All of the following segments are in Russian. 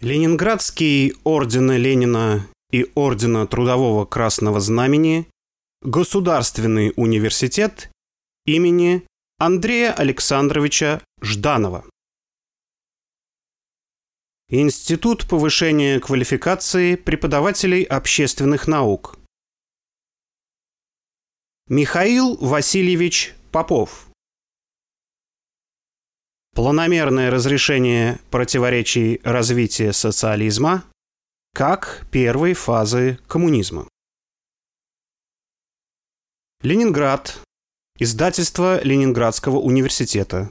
Ленинградский ордена Ленина и ордена Трудового Красного Знамени Государственный университет имени Андрея Александровича Жданова. Институт повышения квалификации преподавателей общественных наук. Михаил Васильевич Попов. Планомерное разрешение противоречий развития социализма как первой фазы коммунизма. Ленинград. Издательство Ленинградского университета.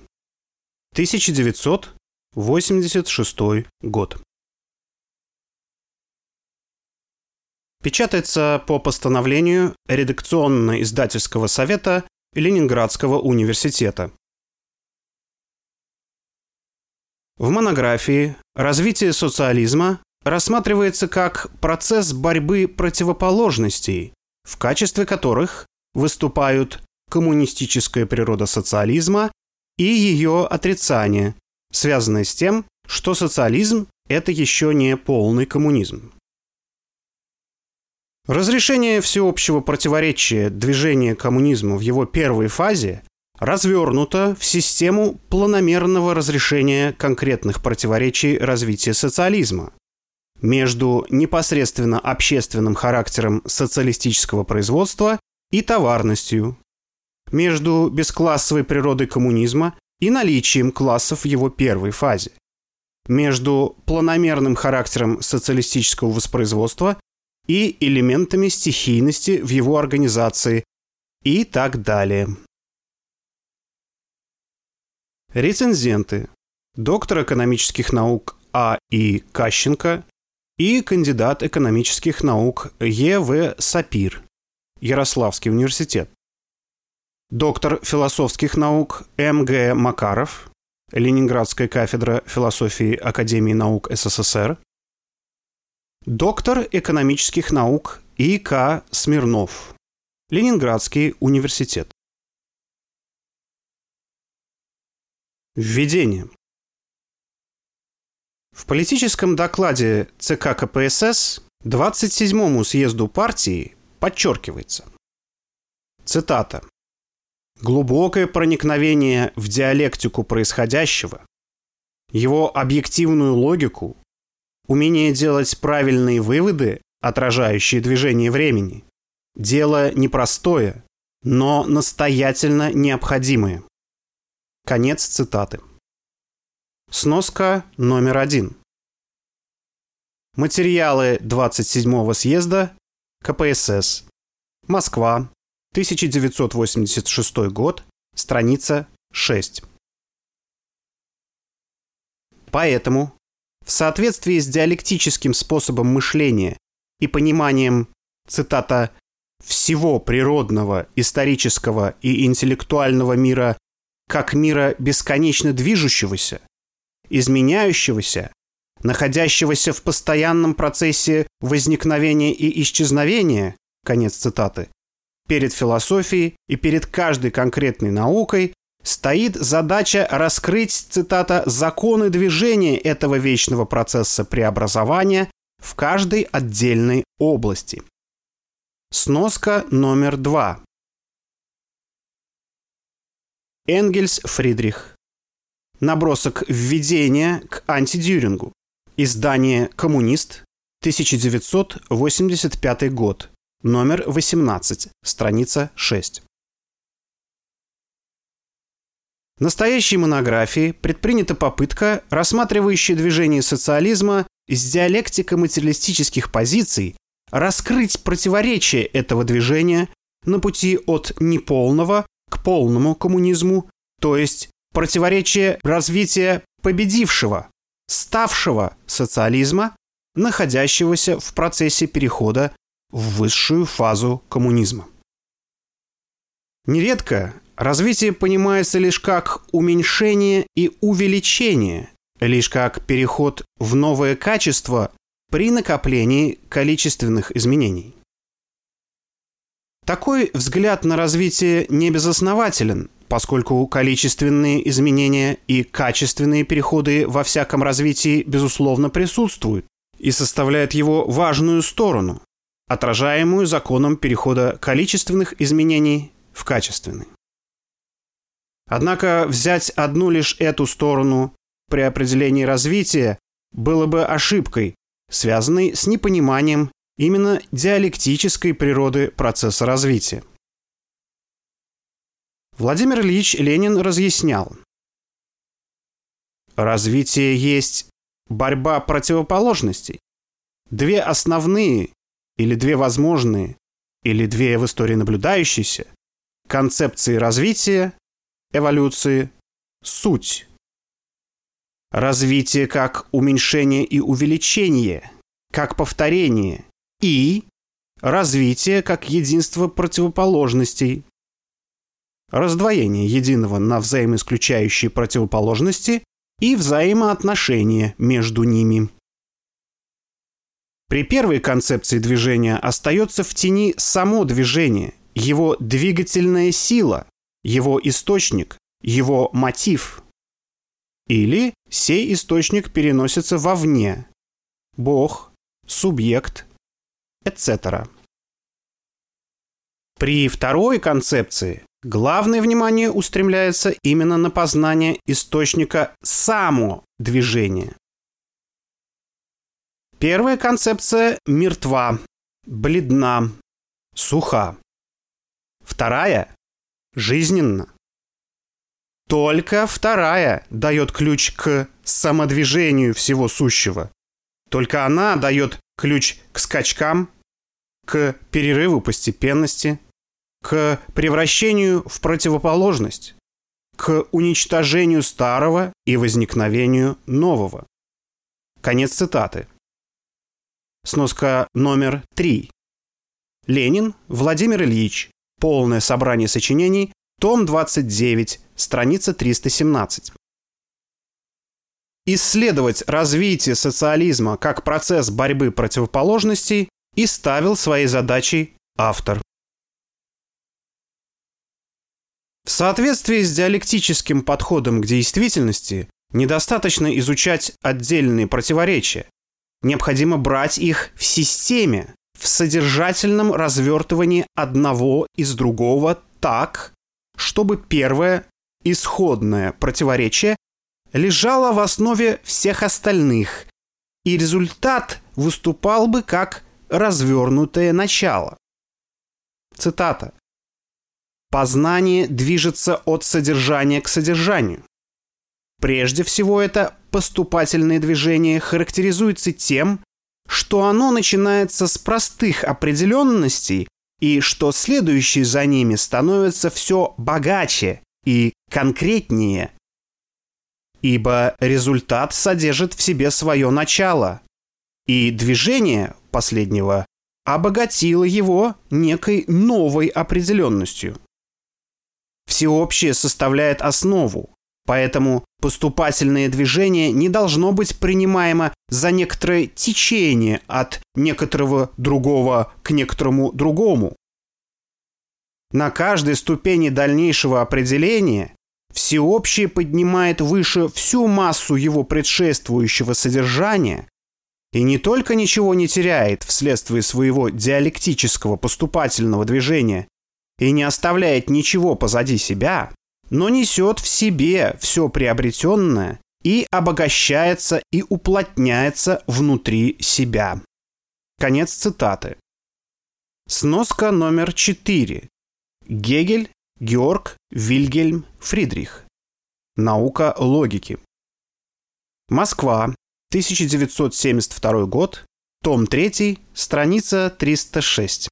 1986 год. Печатается по постановлению редакционно-издательского совета Ленинградского университета В монографии «Развитие социализма» рассматривается как процесс борьбы противоположностей, в качестве которых выступают коммунистическая природа социализма и ее отрицание, связанное с тем, что социализм – это еще не полный коммунизм. Разрешение всеобщего противоречия движения коммунизма в его первой фазе развернута в систему планомерного разрешения конкретных противоречий развития социализма. Между непосредственно общественным характером социалистического производства и товарностью, между бесклассовой природой коммунизма и наличием классов в его первой фазе, между планомерным характером социалистического воспроизводства и элементами стихийности в его организации. И так далее. Рецензенты. Доктор экономических наук А. И. Кащенко и кандидат экономических наук Е. В. Сапир. Ярославский университет. Доктор философских наук М. Г. Макаров. Ленинградская кафедра философии Академии наук СССР. Доктор экономических наук И. К. Смирнов. Ленинградский университет. Введение. В политическом докладе ЦК КПСС 27-му съезду партии подчеркивается. Цитата. Глубокое проникновение в диалектику происходящего, его объективную логику, умение делать правильные выводы, отражающие движение времени, дело непростое, но настоятельно необходимое. Конец цитаты. Сноска номер один. Материалы 27-го съезда КПСС. Москва. 1986 год. Страница 6. Поэтому, в соответствии с диалектическим способом мышления и пониманием, цитата, «всего природного, исторического и интеллектуального мира как мира бесконечно движущегося, изменяющегося, находящегося в постоянном процессе возникновения и исчезновения, конец цитаты, перед философией и перед каждой конкретной наукой стоит задача раскрыть, цитата, законы движения этого вечного процесса преобразования в каждой отдельной области. Сноска номер два. Энгельс Фридрих. Набросок введения к антидюрингу. Издание «Коммунист», 1985 год. Номер 18, страница 6. В настоящей монографии предпринята попытка, рассматривающая движение социализма из диалектико-материалистических позиций, раскрыть противоречие этого движения на пути от неполного к полному коммунизму, то есть противоречие развития победившего, ставшего социализма, находящегося в процессе перехода в высшую фазу коммунизма. Нередко развитие понимается лишь как уменьшение и увеличение, лишь как переход в новое качество при накоплении количественных изменений. Такой взгляд на развитие не безоснователен, поскольку количественные изменения и качественные переходы во всяком развитии, безусловно, присутствуют и составляют его важную сторону, отражаемую законом перехода количественных изменений в качественные. Однако взять одну лишь эту сторону при определении развития было бы ошибкой, связанной с непониманием именно диалектической природы процесса развития. Владимир Ильич Ленин разъяснял. Развитие есть борьба противоположностей. Две основные или две возможные или две в истории наблюдающиеся концепции развития, эволюции, суть. Развитие как уменьшение и увеличение, как повторение и развитие как единство противоположностей, раздвоение единого на взаимоисключающие противоположности и взаимоотношения между ними. При первой концепции движения остается в тени само движение, его двигательная сила, его источник, его мотив. Или сей источник переносится вовне. Бог, субъект, etc. При второй концепции главное внимание устремляется именно на познание источника само движения. Первая концепция мертва, бледна, суха. Вторая – жизненна. Только вторая дает ключ к самодвижению всего сущего. Только она дает ключ к скачкам, к перерыву постепенности, к превращению в противоположность, к уничтожению старого и возникновению нового. Конец цитаты. Сноска номер три. Ленин Владимир Ильич. Полное собрание сочинений. Том 29. Страница 317. Исследовать развитие социализма как процесс борьбы противоположностей и ставил своей задачей автор. В соответствии с диалектическим подходом к действительности недостаточно изучать отдельные противоречия. Необходимо брать их в системе, в содержательном развертывании одного из другого так, чтобы первое, исходное противоречие лежало в основе всех остальных, и результат выступал бы как развернутое начало. Цитата. Познание движется от содержания к содержанию. Прежде всего это поступательное движение характеризуется тем, что оно начинается с простых определенностей и что следующие за ними становятся все богаче и конкретнее. Ибо результат содержит в себе свое начало, и движение последнего обогатило его некой новой определенностью. Всеобщее составляет основу, поэтому поступательное движение не должно быть принимаемо за некоторое течение от некоторого другого к некоторому другому. На каждой ступени дальнейшего определения всеобщее поднимает выше всю массу его предшествующего содержания и не только ничего не теряет вследствие своего диалектического поступательного движения, и не оставляет ничего позади себя, но несет в себе все приобретенное и обогащается и уплотняется внутри себя. Конец цитаты. Сноска номер 4. Гегель, Георг Вильгельм Фридрих. Наука логики. Москва, 1972 год, том 3, страница 306.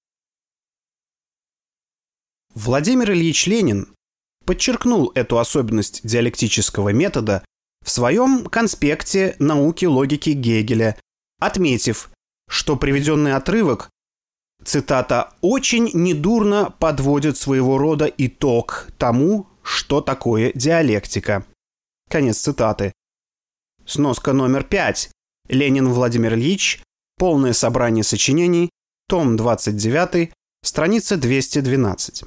Владимир Ильич Ленин подчеркнул эту особенность диалектического метода в своем конспекте науки логики Гегеля, отметив, что приведенный отрывок, цитата, «очень недурно подводит своего рода итог тому, что такое диалектика». Конец цитаты. Сноска номер пять. Ленин Владимир Ильич. Полное собрание сочинений. Том 29. Страница 212.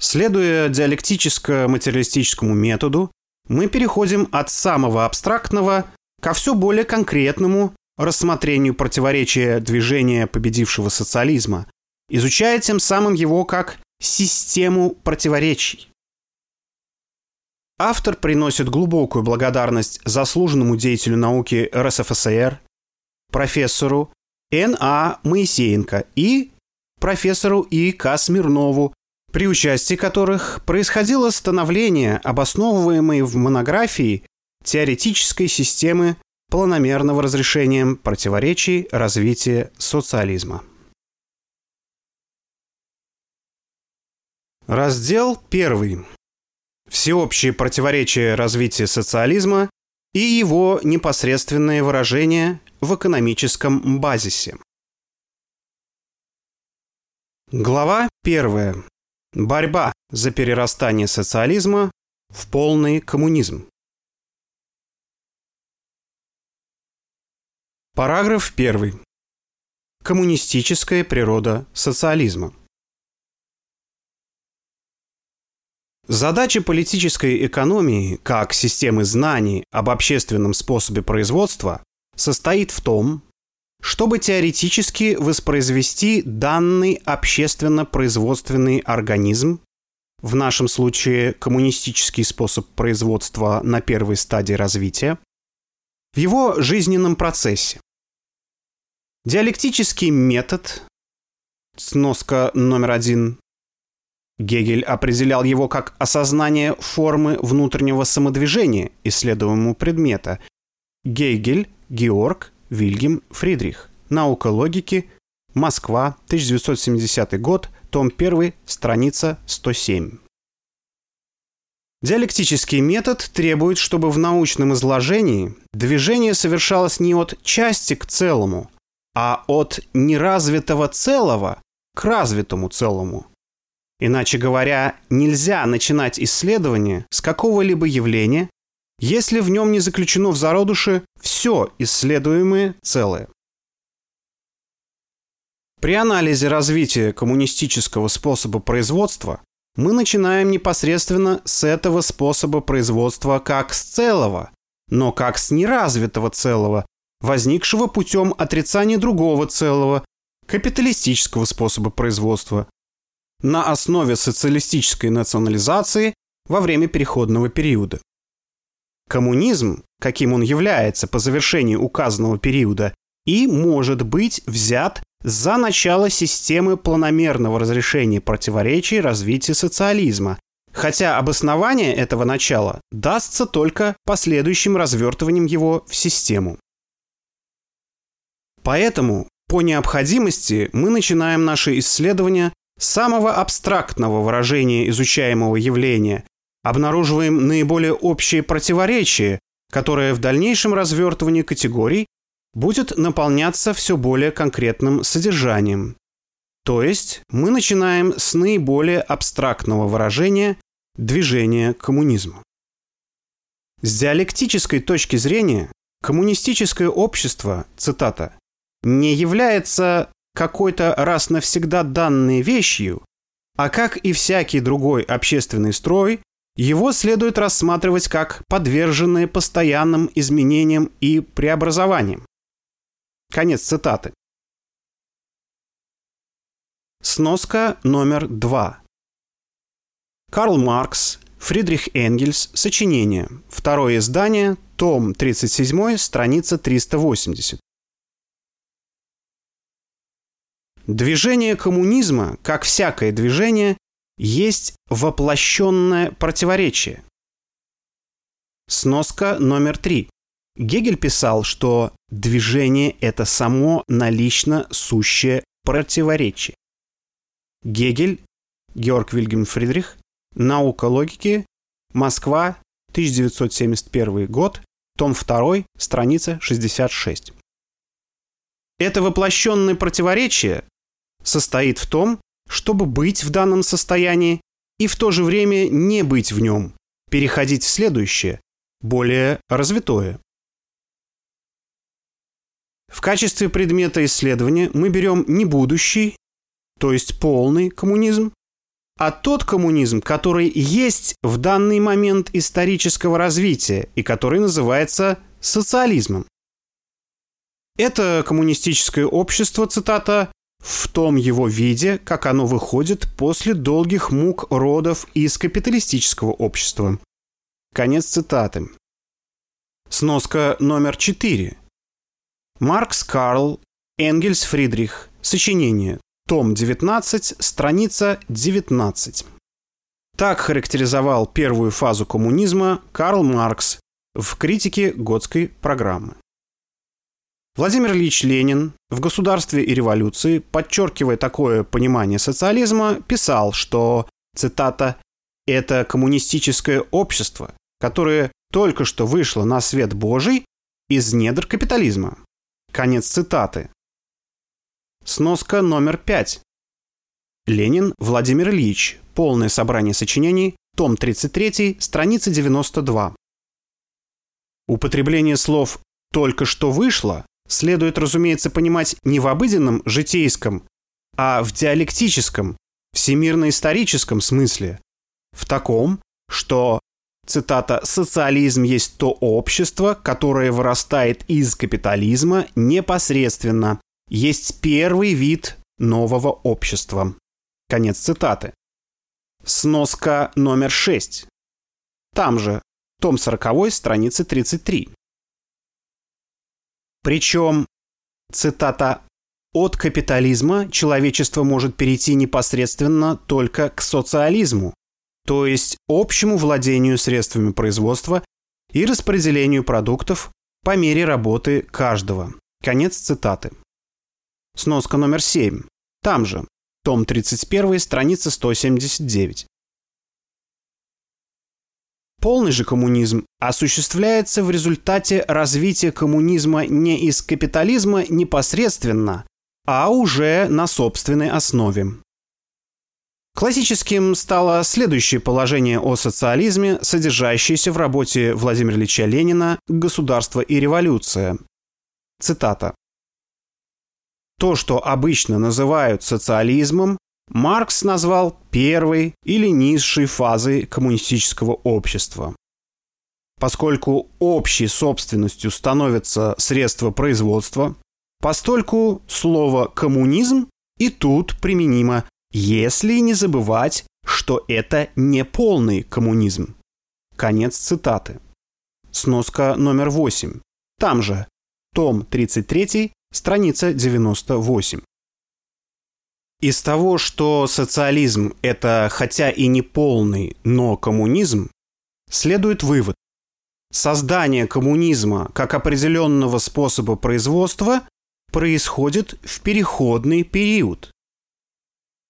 Следуя диалектическо-материалистическому методу, мы переходим от самого абстрактного ко все более конкретному рассмотрению противоречия движения победившего социализма, изучая тем самым его как систему противоречий. Автор приносит глубокую благодарность заслуженному деятелю науки РСФСР, профессору Н.А. Моисеенко и профессору И.К. Смирнову, при участии которых происходило становление обосновываемой в монографии теоретической системы планомерного разрешения противоречий развития социализма. Раздел 1. Всеобщие противоречия развития социализма и его непосредственные выражения в экономическом базисе. Глава 1. Борьба за перерастание социализма в полный коммунизм. Параграф 1. Коммунистическая природа социализма. Задача политической экономии, как системы знаний об общественном способе производства, состоит в том, чтобы теоретически воспроизвести данный общественно-производственный организм, в нашем случае коммунистический способ производства на первой стадии развития, в его жизненном процессе. Диалектический метод, сноска номер один, Гегель определял его как осознание формы внутреннего самодвижения исследуемого предмета. Гегель, Георг, Вильгельм Фридрих. Наука логики. Москва, 1970 год, том 1, страница 107. Диалектический метод требует, чтобы в научном изложении движение совершалось не от части к целому, а от неразвитого целого к развитому целому. Иначе говоря, нельзя начинать исследование с какого-либо явления, если в нем не заключено в зародыше все исследуемое целое. При анализе развития коммунистического способа производства мы начинаем непосредственно с этого способа производства как с целого, но как с неразвитого целого, возникшего путем отрицания другого целого, капиталистического способа производства, на основе социалистической национализации во время переходного периода. Коммунизм, каким он является по завершении указанного периода, и может быть взят за начало системы планомерного разрешения противоречий развития социализма, хотя обоснование этого начала дастся только последующим развертыванием его в систему. Поэтому, по необходимости, мы начинаем наши исследования самого абстрактного выражения изучаемого явления, обнаруживаем наиболее общие противоречия, которое в дальнейшем развертывании категорий будет наполняться все более конкретным содержанием. То есть мы начинаем с наиболее абстрактного выражения движения коммунизма. С диалектической точки зрения коммунистическое общество, цитата, не является какой-то раз навсегда данной вещью, а как и всякий другой общественный строй, его следует рассматривать как подверженные постоянным изменениям и преобразованиям. Конец цитаты. Сноска номер два. Карл Маркс, Фридрих Энгельс, сочинение. Второе издание, том 37, страница 380. Движение коммунизма, как всякое движение, есть воплощенное противоречие. Сноска номер три. Гегель писал, что движение – это само налично сущее противоречие. Гегель, Георг Вильгельм Фридрих, «Наука логики», Москва, 1971 год, том 2, страница 66. Это воплощенное противоречие состоит в том, чтобы быть в данном состоянии и в то же время не быть в нем, переходить в следующее, более развитое. В качестве предмета исследования мы берем не будущий, то есть полный коммунизм, а тот коммунизм, который есть в данный момент исторического развития и который называется социализмом. Это коммунистическое общество, цитата, в том его виде, как оно выходит после долгих мук родов из капиталистического общества. Конец цитаты. Сноска номер 4. Маркс Карл, Энгельс Фридрих. Сочинение. Том 19, страница 19. Так характеризовал первую фазу коммунизма Карл Маркс в критике Готской программы. Владимир Ильич Ленин в «Государстве и революции», подчеркивая такое понимание социализма, писал, что, цитата, «это коммунистическое общество, которое только что вышло на свет Божий из недр капитализма». Конец цитаты. Сноска номер пять. Ленин Владимир Ильич. Полное собрание сочинений. Том 33, страница 92. Употребление слов «только что вышло» следует, разумеется, понимать не в обыденном житейском, а в диалектическом, всемирно-историческом смысле. В таком, что, цитата, «социализм есть то общество, которое вырастает из капитализма непосредственно есть первый вид нового общества. Конец цитаты. Сноска номер 6. Там же, том 40, страница 33. Причем, цитата, «от капитализма человечество может перейти непосредственно только к социализму, то есть общему владению средствами производства и распределению продуктов по мере работы каждого». Конец цитаты. Сноска номер 7. Там же. Том 31, страница 179. Полный же коммунизм осуществляется в результате развития коммунизма не из капитализма непосредственно, а уже на собственной основе. Классическим стало следующее положение о социализме, содержащееся в работе Владимира Ильича Ленина «Государство и революция». Цитата. То, что обычно называют социализмом, Маркс назвал первой или низшей фазой коммунистического общества. Поскольку общей собственностью становятся средства производства, постольку слово «коммунизм» и тут применимо, если не забывать, что это не полный коммунизм. Конец цитаты. Сноска номер 8. Там же, том 33, страница 98. Из того, что социализм – это хотя и не полный, но коммунизм, следует вывод. Создание коммунизма как определенного способа производства происходит в переходный период.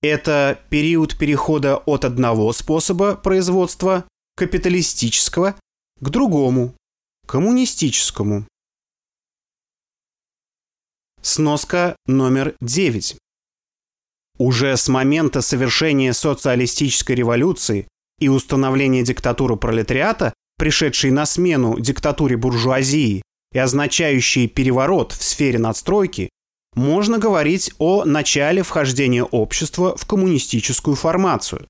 Это период перехода от одного способа производства, капиталистического, к другому, коммунистическому. Сноска номер 9. Уже с момента совершения социалистической революции и установления диктатуры пролетариата, пришедшей на смену диктатуре буржуазии и означающей переворот в сфере надстройки, можно говорить о начале вхождения общества в коммунистическую формацию.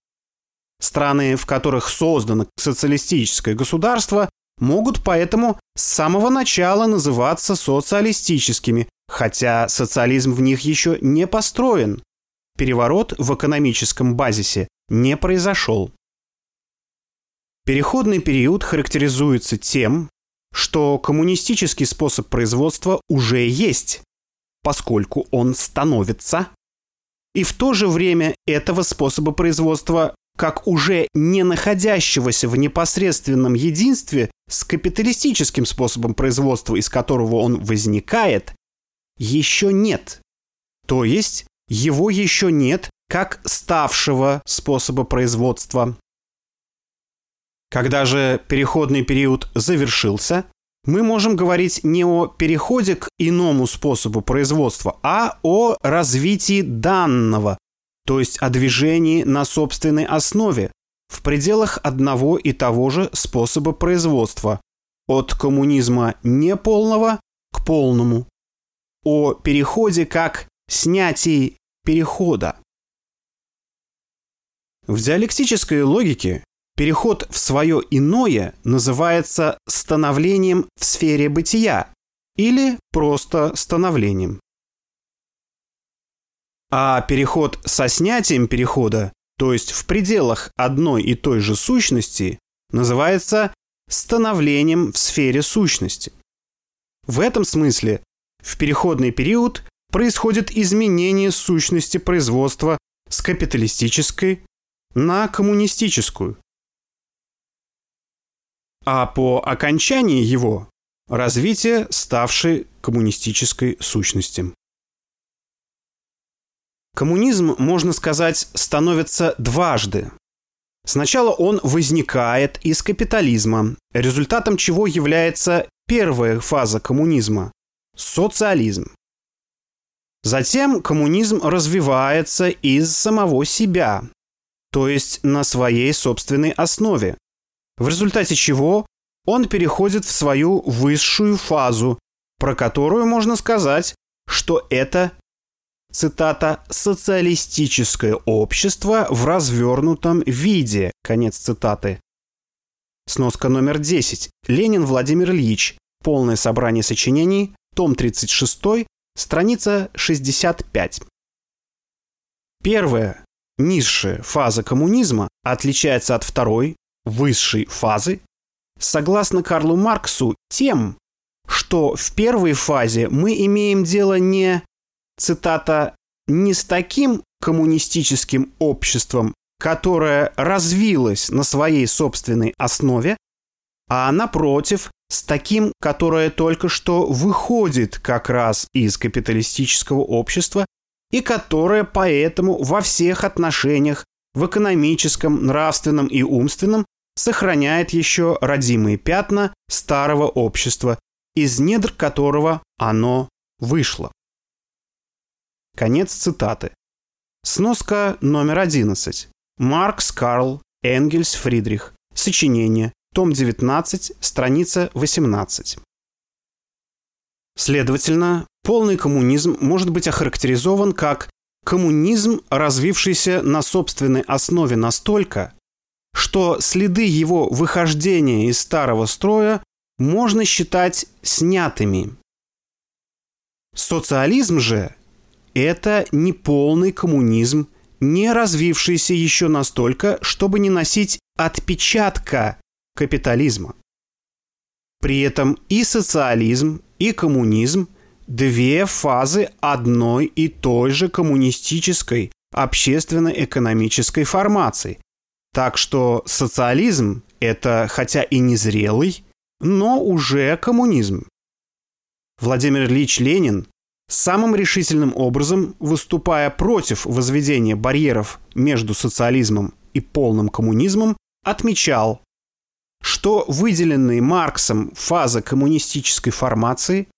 Страны, в которых создано социалистическое государство, могут поэтому с самого начала называться социалистическими, хотя социализм в них еще не построен. Переворот в экономическом базисе не произошел. Переходный период характеризуется тем, что коммунистический способ производства уже есть, поскольку он становится. И в то же время этого способа производства, как уже не находящегося в непосредственном единстве с капиталистическим способом производства, из которого он возникает, еще нет. То есть его еще нет как ставшего способа производства. Когда же переходный период завершился, мы можем говорить не о переходе к иному способу производства, а о развитии данного, то есть о движении на собственной основе, в пределах одного и того же способа производства, от коммунизма неполного к полному о переходе как снятии перехода. В диалектической логике переход в свое иное называется становлением в сфере бытия или просто становлением. А переход со снятием перехода, то есть в пределах одной и той же сущности, называется становлением в сфере сущности. В этом смысле в переходный период происходит изменение сущности производства с капиталистической на коммунистическую. А по окончании его – развитие ставшей коммунистической сущности. Коммунизм, можно сказать, становится дважды. Сначала он возникает из капитализма, результатом чего является первая фаза коммунизма – социализм. Затем коммунизм развивается из самого себя, то есть на своей собственной основе, в результате чего он переходит в свою высшую фазу, про которую можно сказать, что это цитата, «социалистическое общество в развернутом виде», конец цитаты. Сноска номер 10. Ленин Владимир Ильич. Полное собрание сочинений. Том 36. Страница 65. Первая, низшая фаза коммунизма отличается от второй, высшей фазы, согласно Карлу Марксу, тем, что в первой фазе мы имеем дело не цитата, «не с таким коммунистическим обществом, которое развилось на своей собственной основе, а напротив, с таким, которое только что выходит как раз из капиталистического общества и которое поэтому во всех отношениях, в экономическом, нравственном и умственном, сохраняет еще родимые пятна старого общества, из недр которого оно вышло. Конец цитаты. Сноска номер 11. Маркс Карл Энгельс Фридрих. Сочинение. Том 19, страница 18. Следовательно, полный коммунизм может быть охарактеризован как коммунизм, развившийся на собственной основе настолько, что следы его выхождения из старого строя можно считать снятыми. Социализм же это не полный коммунизм, не развившийся еще настолько, чтобы не носить отпечатка капитализма. При этом и социализм, и коммунизм – две фазы одной и той же коммунистической общественно-экономической формации. Так что социализм – это хотя и незрелый, но уже коммунизм. Владимир Ильич Ленин самым решительным образом выступая против возведения барьеров между социализмом и полным коммунизмом, отмечал, что выделенные Марксом фаза коммунистической формации,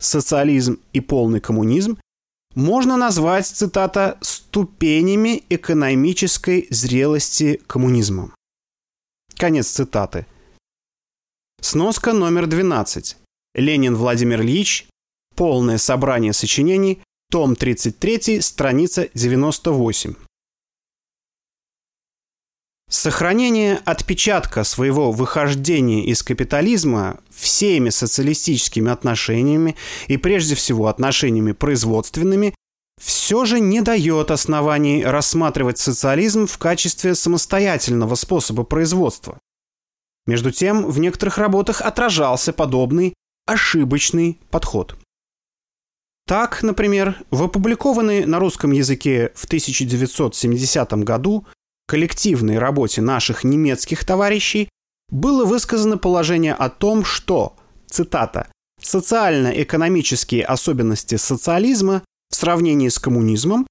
социализм и полный коммунизм, можно назвать, цитата, «ступенями экономической зрелости коммунизма». Конец цитаты. Сноска номер 12. Ленин Владимир Ильич, Полное собрание сочинений, том 33, страница 98. Сохранение отпечатка своего выхождения из капитализма всеми социалистическими отношениями и прежде всего отношениями производственными все же не дает оснований рассматривать социализм в качестве самостоятельного способа производства. Между тем, в некоторых работах отражался подобный ошибочный подход. Так, например, в опубликованной на русском языке в 1970 году коллективной работе наших немецких товарищей было высказано положение о том, что, цитата, «социально-экономические особенности социализма в сравнении с коммунизмом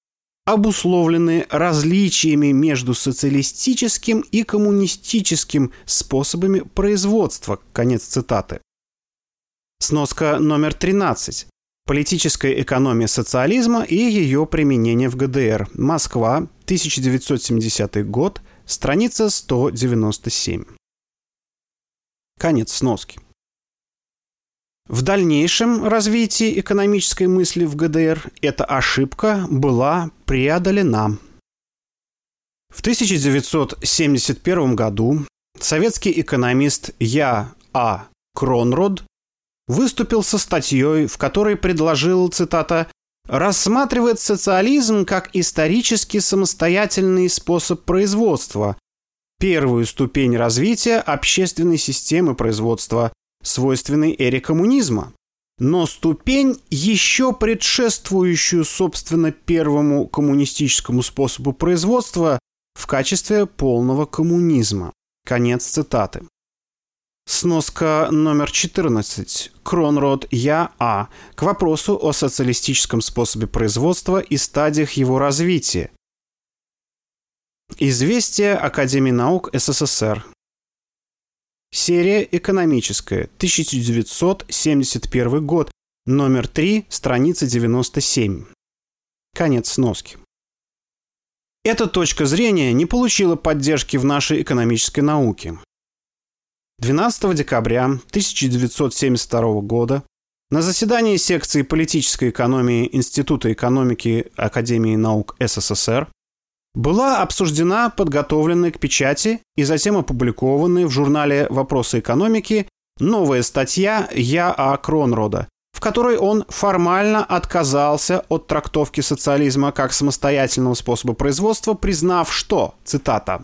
обусловлены различиями между социалистическим и коммунистическим способами производства». Конец цитаты. Сноска номер 13. Политическая экономия социализма и ее применение в ГДР. Москва, 1970 год, страница 197. Конец сноски. В дальнейшем развитии экономической мысли в ГДР эта ошибка была преодолена. В 1971 году советский экономист Я. А. Кронрод выступил со статьей, в которой предложил, цитата, «рассматривать социализм как исторически самостоятельный способ производства, первую ступень развития общественной системы производства, свойственной эре коммунизма, но ступень, еще предшествующую, собственно, первому коммунистическому способу производства в качестве полного коммунизма». Конец цитаты. Сноска номер 14. Кронрод Я А. К вопросу о социалистическом способе производства и стадиях его развития. Известие Академии наук СССР. Серия экономическая. 1971 год. Номер 3, страница 97. Конец сноски. Эта точка зрения не получила поддержки в нашей экономической науке. 12 декабря 1972 года на заседании секции политической экономии Института экономики Академии наук СССР была обсуждена подготовленная к печати и затем опубликованная в журнале «Вопросы экономики» новая статья Я. А. Кронрода, в которой он формально отказался от трактовки социализма как самостоятельного способа производства, признав, что, цитата,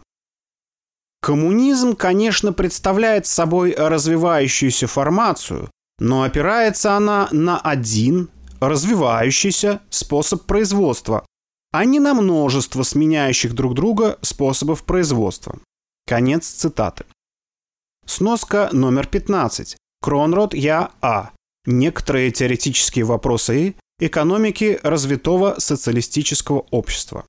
Коммунизм, конечно, представляет собой развивающуюся формацию, но опирается она на один развивающийся способ производства, а не на множество сменяющих друг друга способов производства. Конец цитаты. Сноска номер 15. Кронрод Я А. Некоторые теоретические вопросы экономики развитого социалистического общества.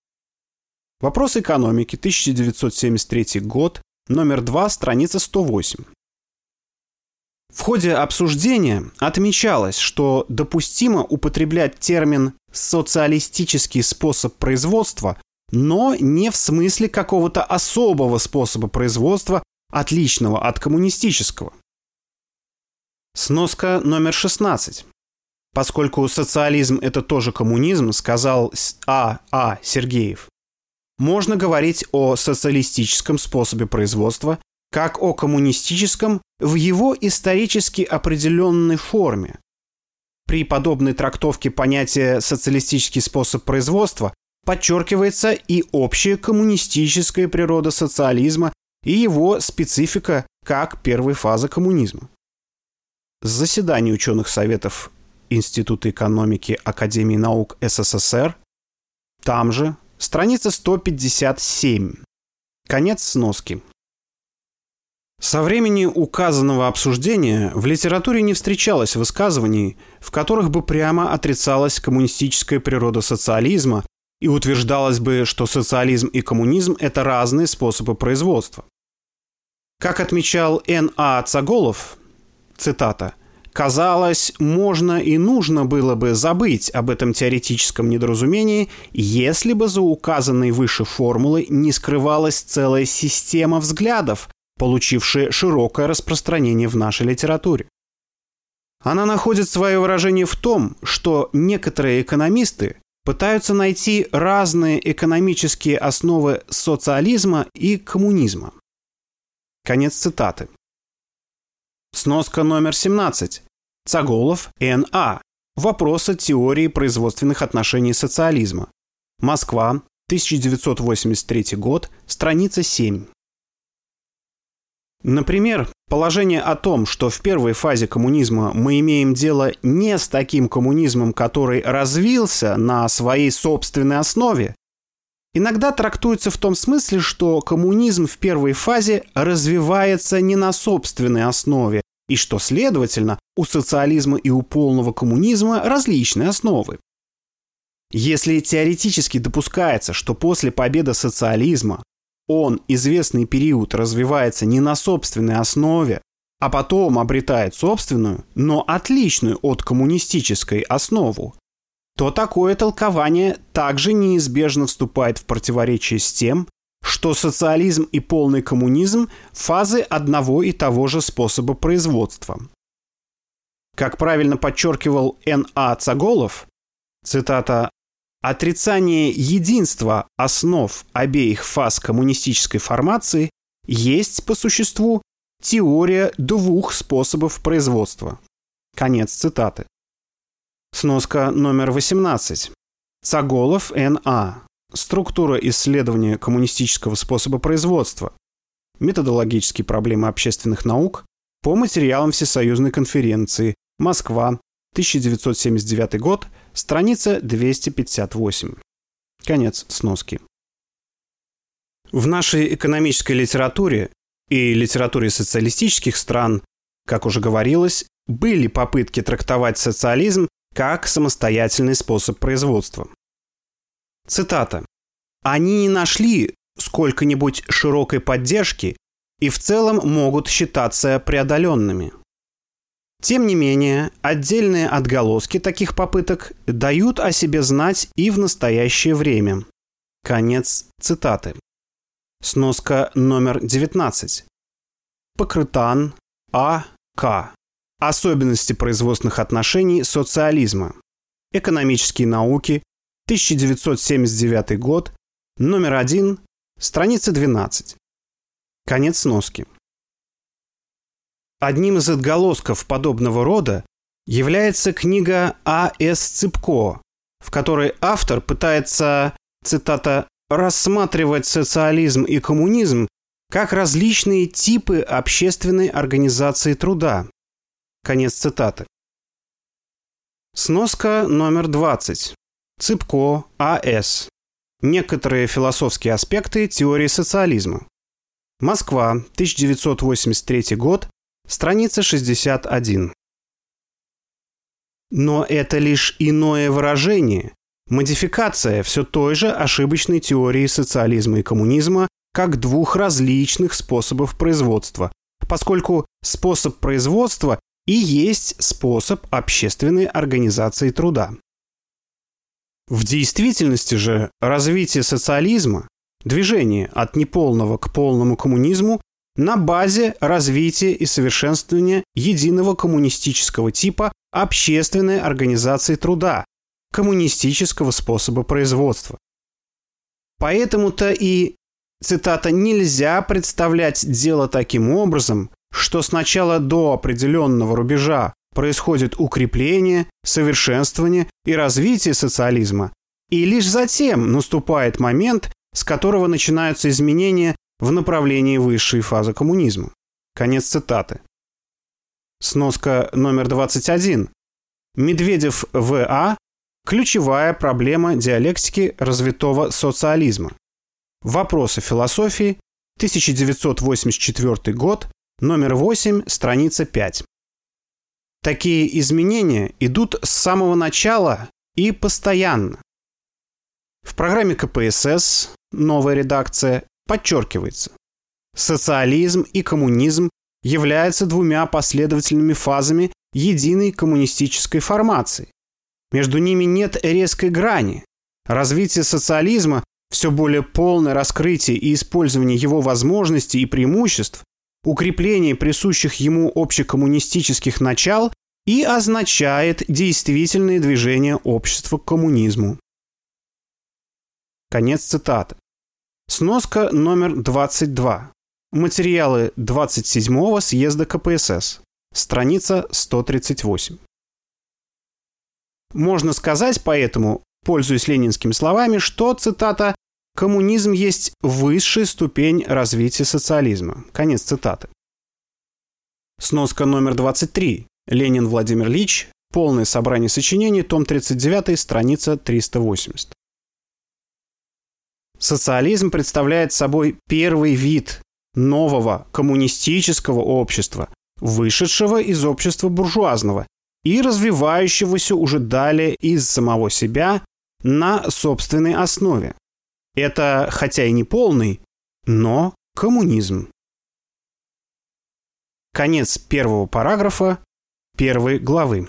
Вопрос экономики, 1973 год, номер 2, страница 108. В ходе обсуждения отмечалось, что допустимо употреблять термин «социалистический способ производства», но не в смысле какого-то особого способа производства, отличного от коммунистического. Сноска номер 16. Поскольку социализм – это тоже коммунизм, сказал А. А. Сергеев, можно говорить о социалистическом способе производства как о коммунистическом в его исторически определенной форме. При подобной трактовке понятия «социалистический способ производства» подчеркивается и общая коммунистическая природа социализма и его специфика как первой фазы коммунизма. С заседания ученых советов Института экономики Академии наук СССР там же Страница 157. Конец сноски. Со времени указанного обсуждения в литературе не встречалось высказываний, в которых бы прямо отрицалась коммунистическая природа социализма и утверждалось бы, что социализм и коммунизм – это разные способы производства. Как отмечал Н. А. Цаголов, цитата – Казалось, можно и нужно было бы забыть об этом теоретическом недоразумении, если бы за указанной выше формулой не скрывалась целая система взглядов, получившая широкое распространение в нашей литературе. Она находит свое выражение в том, что некоторые экономисты пытаются найти разные экономические основы социализма и коммунизма. Конец цитаты. Сноска номер 17. Цаголов, Н.А. Вопросы теории производственных отношений социализма. Москва, 1983 год, страница 7. Например, положение о том, что в первой фазе коммунизма мы имеем дело не с таким коммунизмом, который развился на своей собственной основе, иногда трактуется в том смысле, что коммунизм в первой фазе развивается не на собственной основе, и что, следовательно, у социализма и у полного коммунизма различные основы. Если теоретически допускается, что после победы социализма он известный период развивается не на собственной основе, а потом обретает собственную, но отличную от коммунистической основу, то такое толкование также неизбежно вступает в противоречие с тем, что социализм и полный коммунизм – фазы одного и того же способа производства. Как правильно подчеркивал Н.А. Цаголов, цитата, отрицание единства основ обеих фаз коммунистической формации есть по существу теория двух способов производства. Конец цитаты. Сноска номер 18. Цаголов Н.А. Структура исследования коммунистического способа производства. Методологические проблемы общественных наук по материалам Всесоюзной конференции. Москва. 1979 год. Страница 258. Конец сноски. В нашей экономической литературе и литературе социалистических стран, как уже говорилось, были попытки трактовать социализм как самостоятельный способ производства. Цитата. «Они не нашли сколько-нибудь широкой поддержки и в целом могут считаться преодоленными. Тем не менее, отдельные отголоски таких попыток дают о себе знать и в настоящее время. Конец цитаты. Сноска номер 19. Покрытан А. К. Особенности производственных отношений социализма. Экономические науки. 1979 год. Номер 1. Страница 12. Конец сноски. Одним из отголосков подобного рода является книга А.С. Цыпко, в которой автор пытается, цитата, «рассматривать социализм и коммунизм как различные типы общественной организации труда». Конец цитаты. Сноска номер 20. Цыпко А.С. Некоторые философские аспекты теории социализма. Москва, 1983 год, страница 61. Но это лишь иное выражение, модификация все той же ошибочной теории социализма и коммунизма как двух различных способов производства, поскольку способ производства и есть способ общественной организации труда. В действительности же развитие социализма, движение от неполного к полному коммунизму на базе развития и совершенствования единого коммунистического типа общественной организации труда, коммунистического способа производства. Поэтому-то и, цитата, «нельзя представлять дело таким образом, что сначала до определенного рубежа происходит укрепление, совершенствование и развитие социализма, и лишь затем наступает момент, с которого начинаются изменения в направлении высшей фазы коммунизма. Конец цитаты. Сноска номер 21. Медведев В.А. Ключевая проблема диалектики развитого социализма. Вопросы философии. 1984 год. Номер 8. Страница 5. Такие изменения идут с самого начала и постоянно. В программе КПСС, новая редакция, подчеркивается. Социализм и коммунизм являются двумя последовательными фазами единой коммунистической формации. Между ними нет резкой грани. Развитие социализма, все более полное раскрытие и использование его возможностей и преимуществ укрепление присущих ему общекоммунистических начал и означает действительное движение общества к коммунизму. Конец цитаты. Сноска номер 22. Материалы 27-го съезда КПСС. Страница 138. Можно сказать поэтому, пользуясь ленинскими словами, что, цитата, Коммунизм есть высшая ступень развития социализма. Конец цитаты. Сноска номер 23. Ленин Владимир Ильич. Полное собрание сочинений. Том 39. Страница 380. Социализм представляет собой первый вид нового коммунистического общества, вышедшего из общества буржуазного и развивающегося уже далее из самого себя на собственной основе. Это, хотя и не полный, но коммунизм. Конец первого параграфа первой главы.